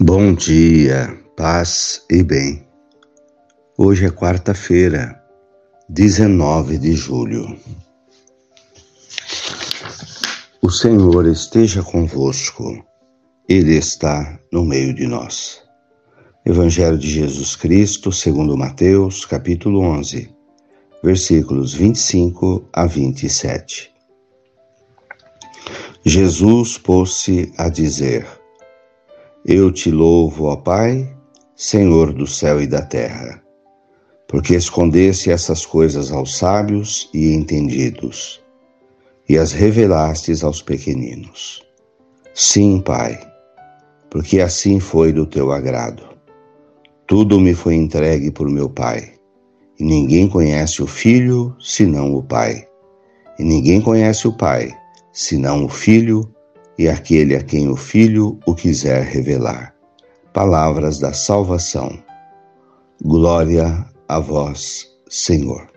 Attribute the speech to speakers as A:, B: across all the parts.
A: Bom dia, paz e bem. Hoje é quarta-feira, 19 de julho. O Senhor esteja convosco, Ele está no meio de nós. Evangelho de Jesus Cristo, segundo Mateus, capítulo 11, versículos 25 a 27. Jesus pôs-se a dizer: eu te louvo, ó Pai, Senhor do céu e da terra, porque escondeste essas coisas aos sábios e entendidos, e as revelastes aos pequeninos. Sim, Pai, porque assim foi do teu agrado. Tudo me foi entregue por meu Pai, e ninguém conhece o Filho senão o Pai, e ninguém conhece o Pai senão o Filho e aquele a quem o Filho o quiser revelar. Palavras da salvação. Glória a vós, Senhor.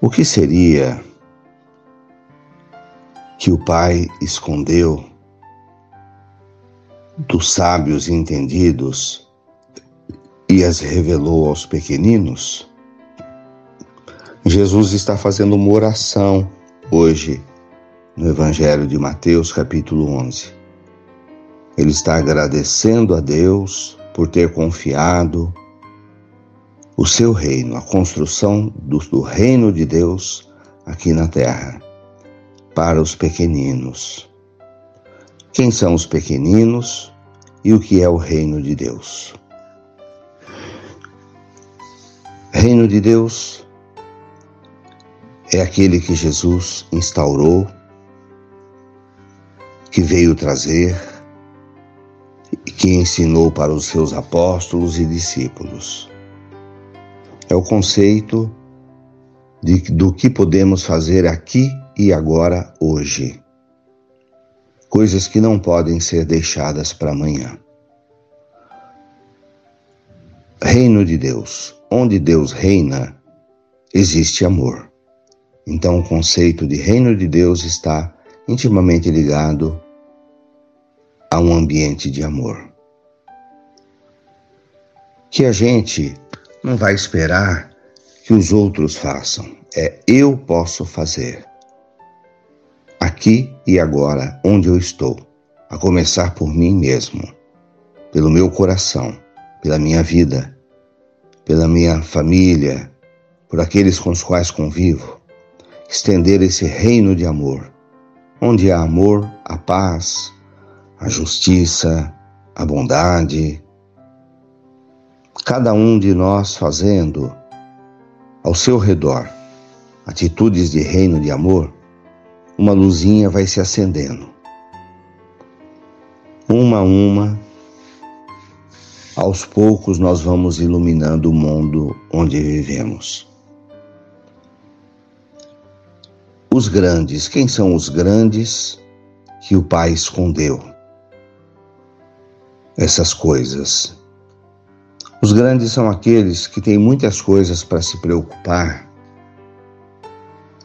A: O que seria que o Pai escondeu dos sábios entendidos e as revelou aos pequeninos? Jesus está fazendo uma oração hoje no Evangelho de Mateus, capítulo 11. Ele está agradecendo a Deus por ter confiado o seu reino, a construção do, do reino de Deus aqui na terra, para os pequeninos. Quem são os pequeninos e o que é o reino de Deus? Reino de Deus é aquele que Jesus instaurou que veio trazer e que ensinou para os seus apóstolos e discípulos. É o conceito de, do que podemos fazer aqui e agora, hoje. Coisas que não podem ser deixadas para amanhã. Reino de Deus. Onde Deus reina, existe amor. Então, o conceito de reino de Deus está intimamente ligado a um ambiente de amor. Que a gente não vai esperar que os outros façam, é eu posso fazer. Aqui e agora, onde eu estou, a começar por mim mesmo, pelo meu coração, pela minha vida, pela minha família, por aqueles com os quais convivo, estender esse reino de amor onde há amor, a paz, a justiça, a bondade. Cada um de nós fazendo ao seu redor atitudes de reino de amor, uma luzinha vai se acendendo. Uma a uma, aos poucos nós vamos iluminando o mundo onde vivemos. Os grandes, quem são os grandes que o Pai escondeu? Essas coisas. Os grandes são aqueles que têm muitas coisas para se preocupar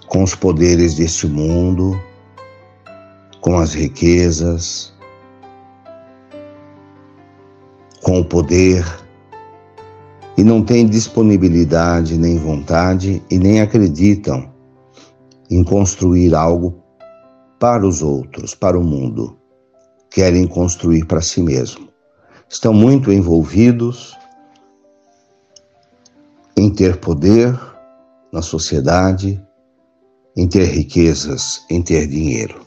A: com os poderes deste mundo, com as riquezas, com o poder, e não têm disponibilidade nem vontade e nem acreditam em construir algo para os outros, para o mundo. Querem construir para si mesmo. Estão muito envolvidos em ter poder na sociedade, em ter riquezas, em ter dinheiro.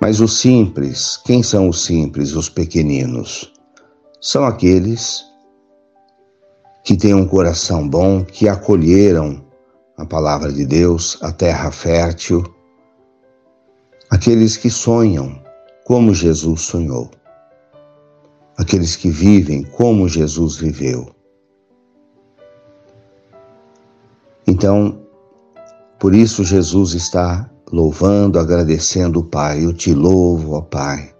A: Mas os simples, quem são os simples, os pequeninos? São aqueles que têm um coração bom, que acolheram a palavra de Deus, a terra fértil, aqueles que sonham como Jesus sonhou, aqueles que vivem como Jesus viveu. Então, por isso Jesus está louvando, agradecendo o Pai. Eu te louvo, ó Pai,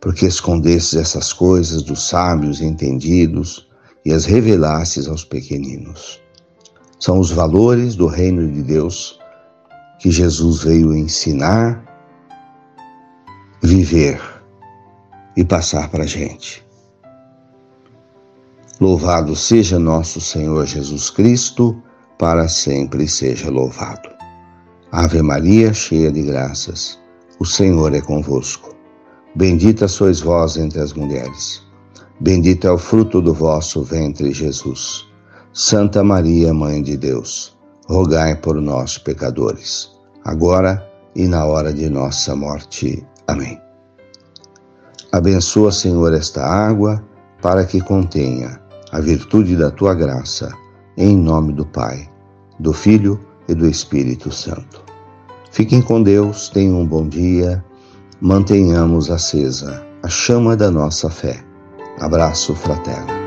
A: porque escondestes essas coisas dos sábios entendidos e as revelastes aos pequeninos. São os valores do reino de Deus que Jesus veio ensinar, viver e passar para a gente. Louvado seja nosso Senhor Jesus Cristo, para sempre seja louvado. Ave Maria, cheia de graças, o Senhor é convosco. Bendita sois vós entre as mulheres. Bendito é o fruto do vosso ventre, Jesus. Santa Maria, Mãe de Deus, rogai por nós, pecadores, agora e na hora de nossa morte. Amém. Abençoa, Senhor, esta água para que contenha a virtude da tua graça, em nome do Pai, do Filho e do Espírito Santo. Fiquem com Deus, tenham um bom dia, mantenhamos acesa a chama da nossa fé. Abraço fraterno.